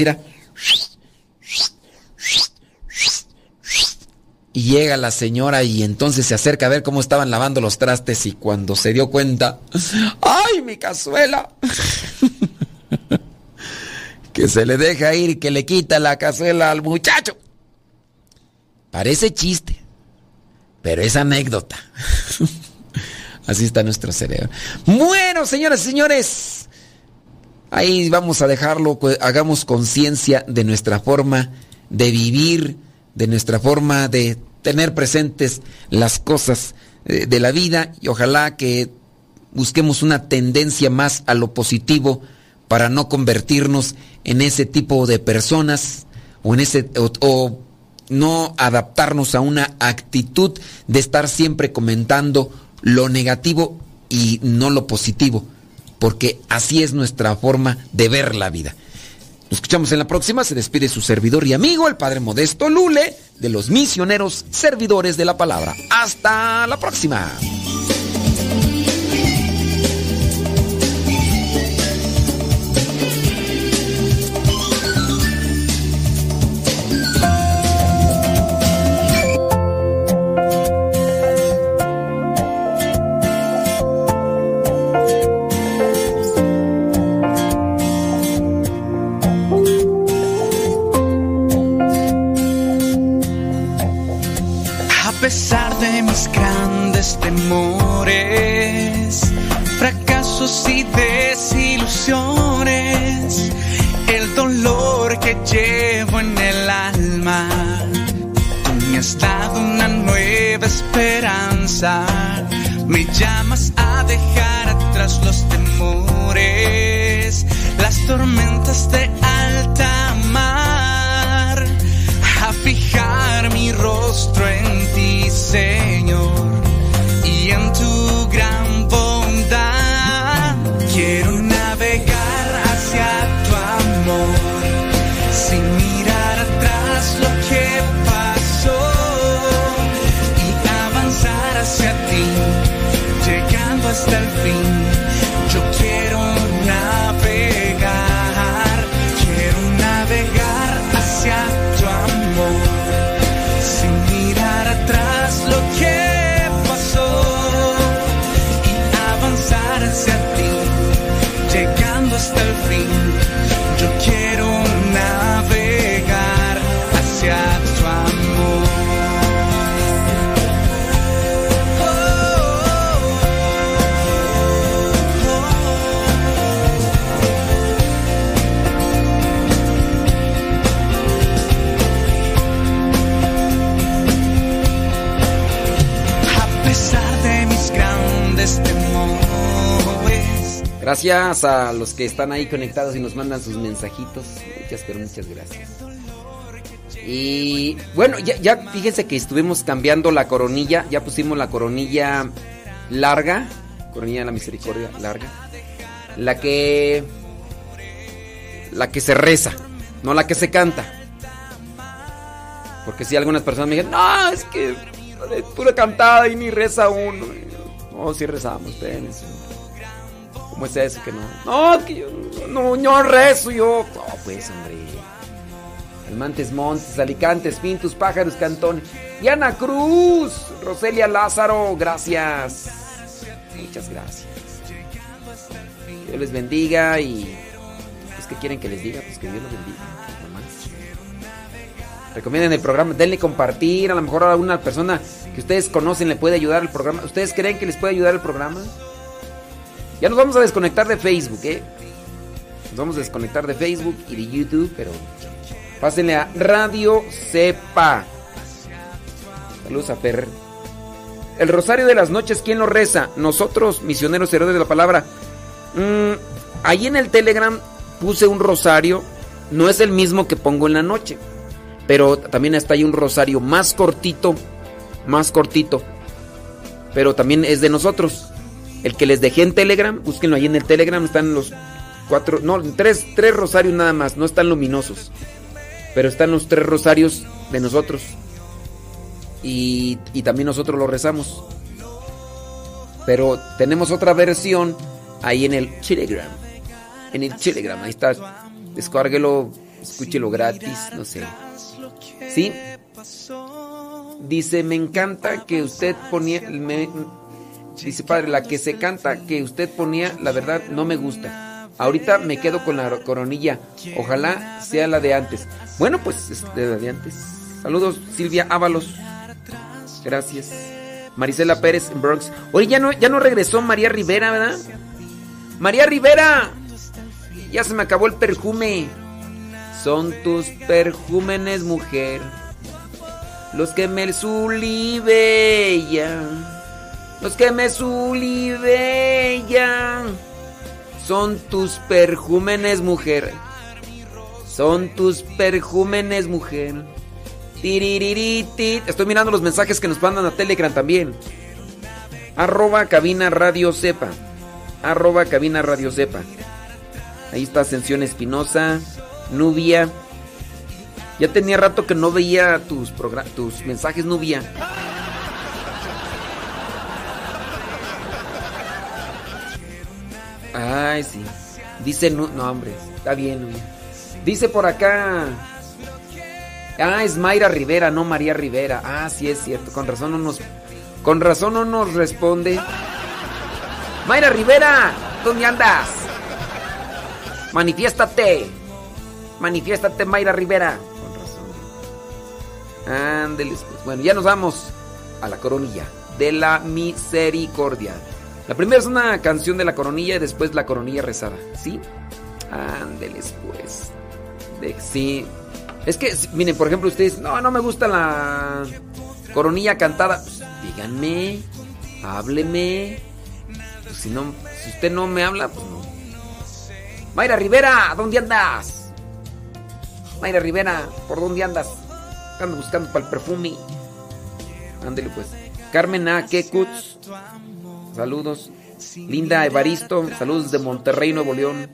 y llega la señora y entonces se acerca a ver cómo estaban lavando los trastes y cuando se dio cuenta, ¡ay, mi cazuela! que se le deja ir que le quita la cazuela al muchacho. Parece chiste, pero es anécdota. Así está nuestro cerebro. Bueno, señoras y señores, ahí vamos a dejarlo, hagamos conciencia de nuestra forma de vivir, de nuestra forma de tener presentes las cosas eh, de la vida y ojalá que busquemos una tendencia más a lo positivo para no convertirnos en ese tipo de personas o en ese o, no adaptarnos a una actitud de estar siempre comentando lo negativo y no lo positivo, porque así es nuestra forma de ver la vida. Nos escuchamos en la próxima. Se despide su servidor y amigo, el Padre Modesto Lule, de los misioneros servidores de la palabra. Hasta la próxima. Desilusiones, el dolor que llevo en el alma. Tú me has una nueva esperanza, me llamas a dejar atrás los temores, las tormentas de alta mar, a fijar Gracias a los que están ahí conectados y nos mandan sus mensajitos. Muchas, pero muchas gracias. Y bueno, ya, fíjense que estuvimos cambiando la coronilla. Ya pusimos la coronilla larga. Coronilla de la misericordia larga. La que. La que se reza. No la que se canta. Porque si algunas personas me dicen, no, es que pura cantada y ni reza uno. No, si rezamos, espérense. ¿Cómo es eso que no? No, que yo no, yo rezo, yo. No, pues, hombre. Almantes Montes, Alicantes, Pintus, Pájaros, Cantones. Diana Cruz, Roselia Lázaro, gracias. Muchas gracias. Dios les bendiga y. Pues, ¿qué quieren que les diga? Pues que Dios los bendiga. Nomás. Recomienden el programa, denle compartir. A lo mejor a una persona que ustedes conocen le puede ayudar el programa. ¿Ustedes creen que les puede ayudar el programa? Ya nos vamos a desconectar de Facebook, ¿eh? Nos vamos a desconectar de Facebook y de YouTube, pero pásenle a Radio Sepa. Saludos a Fer. El rosario de las noches, ¿quién lo reza? Nosotros, misioneros herederos de la palabra. Mm, ahí en el Telegram puse un rosario. No es el mismo que pongo en la noche. Pero también está ahí un rosario más cortito. Más cortito. Pero también es de nosotros. El que les dejé en Telegram, búsquenlo ahí en el Telegram, están los cuatro, no, tres, tres rosarios nada más, no están luminosos. Pero están los tres rosarios de nosotros. Y, y también nosotros lo rezamos. Pero tenemos otra versión ahí en el Telegram. En el Telegram, ahí está. Descárguelo, escúchelo gratis, no sé. ¿Sí? Dice, me encanta que usted ponía... me- Dice padre, la que se canta que usted ponía, la verdad no me gusta. Ahorita me quedo con la coronilla. Ojalá sea la de antes. Bueno, pues es de la de antes. Saludos, Silvia Ábalos. Gracias. Marisela Pérez en Bronx. Oye, ya no, ya no regresó María Rivera, ¿verdad? María Rivera. Ya se me acabó el perfume. Son tus perjúmenes, mujer. Los que me sulibellan. Los que me sulibellan. Son tus perjúmenes, mujer. Son tus perjúmenes, mujer. Estoy mirando los mensajes que nos mandan a Telegram también. Arroba cabina radio sepa. Arroba cabina radio sepa. Ahí está Ascensión Espinosa. Nubia. Ya tenía rato que no veía tus, tus mensajes, Nubia. Ay, sí. Dice, no, no hombre, está bien, Nubia. Dice por acá. Ah, es Mayra Rivera, no María Rivera. Ah, sí es cierto. Con razón no nos. Con razón no nos responde. Mayra Rivera, ¿dónde andas? Manifiéstate. Manifiéstate, Mayra Rivera. Con razón. Ándeles, pues. Bueno, ya nos vamos a la coronilla de la misericordia. La primera es una canción de la coronilla y después la coronilla rezada. ¿Sí? Ándeles, pues. Sí. Es que, miren, por ejemplo, ustedes, no, no me gusta la coronilla cantada. Díganme, hábleme. Pues, si no, si usted no me habla, pues no. Mayra Rivera, ¿dónde andas? Mayra Rivera, ¿por dónde andas? Ando buscando para el perfume. Ándele pues. Carmen A. Kekuts. Saludos. Linda Evaristo. Saludos de Monterrey, Nuevo León.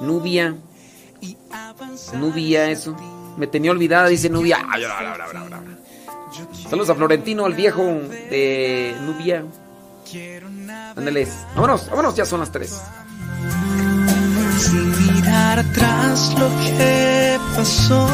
Nubia. Nubia, eso. Me tenía olvidada, dice Nubia. Saludos a Florentino, el viejo de Nubia. Ándeles. Vámonos, vámonos, ya son las tres. Sin mirar atrás lo que pasó.